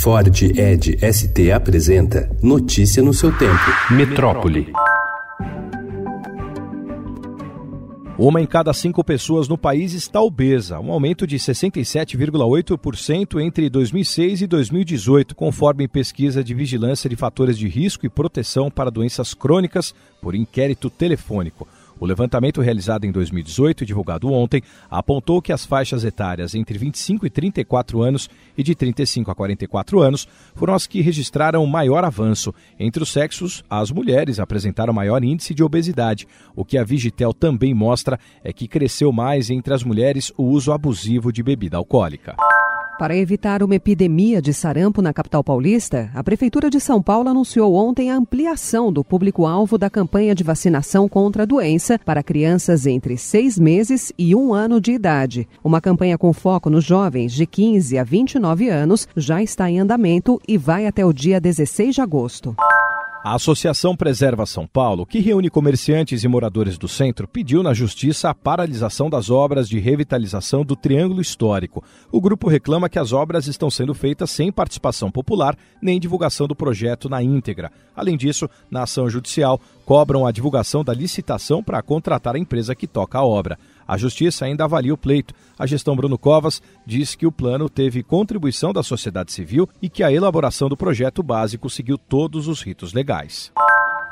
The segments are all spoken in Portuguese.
Ford Ed ST apresenta Notícia no seu tempo. Metrópole. Uma em cada cinco pessoas no país está obesa, um aumento de 67,8% entre 2006 e 2018, conforme pesquisa de vigilância de fatores de risco e proteção para doenças crônicas por inquérito telefônico. O levantamento realizado em 2018 e divulgado ontem apontou que as faixas etárias entre 25 e 34 anos e de 35 a 44 anos foram as que registraram maior avanço. Entre os sexos, as mulheres apresentaram maior índice de obesidade. O que a Vigitel também mostra é que cresceu mais entre as mulheres o uso abusivo de bebida alcoólica. Para evitar uma epidemia de sarampo na capital paulista, a Prefeitura de São Paulo anunciou ontem a ampliação do público-alvo da campanha de vacinação contra a doença para crianças entre seis meses e um ano de idade. Uma campanha com foco nos jovens de 15 a 29 anos já está em andamento e vai até o dia 16 de agosto. A Associação Preserva São Paulo, que reúne comerciantes e moradores do centro, pediu na Justiça a paralisação das obras de revitalização do Triângulo Histórico. O grupo reclama que as obras estão sendo feitas sem participação popular nem divulgação do projeto na íntegra. Além disso, na ação judicial, cobram a divulgação da licitação para contratar a empresa que toca a obra. A Justiça ainda avalia o pleito. A gestão Bruno Covas diz que o plano teve contribuição da sociedade civil e que a elaboração do projeto básico seguiu todos os ritos legais.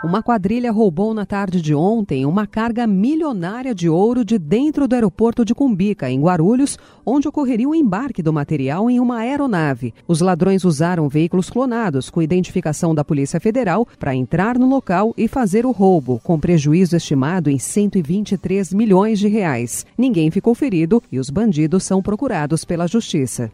Uma quadrilha roubou na tarde de ontem uma carga milionária de ouro de dentro do aeroporto de Cumbica, em Guarulhos, onde ocorreria o embarque do material em uma aeronave. Os ladrões usaram veículos clonados com identificação da Polícia Federal para entrar no local e fazer o roubo, com prejuízo estimado em 123 milhões de reais. Ninguém ficou ferido e os bandidos são procurados pela Justiça.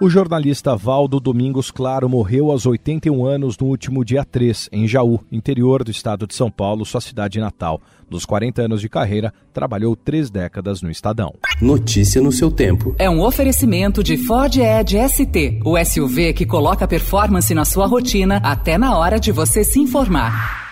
O jornalista Valdo Domingos Claro morreu aos 81 anos no último dia 3, em Jaú, interior do estado de São Paulo, sua cidade natal. Nos 40 anos de carreira, trabalhou três décadas no Estadão. Notícia no seu tempo. É um oferecimento de Ford Edge ST, o SUV que coloca performance na sua rotina até na hora de você se informar.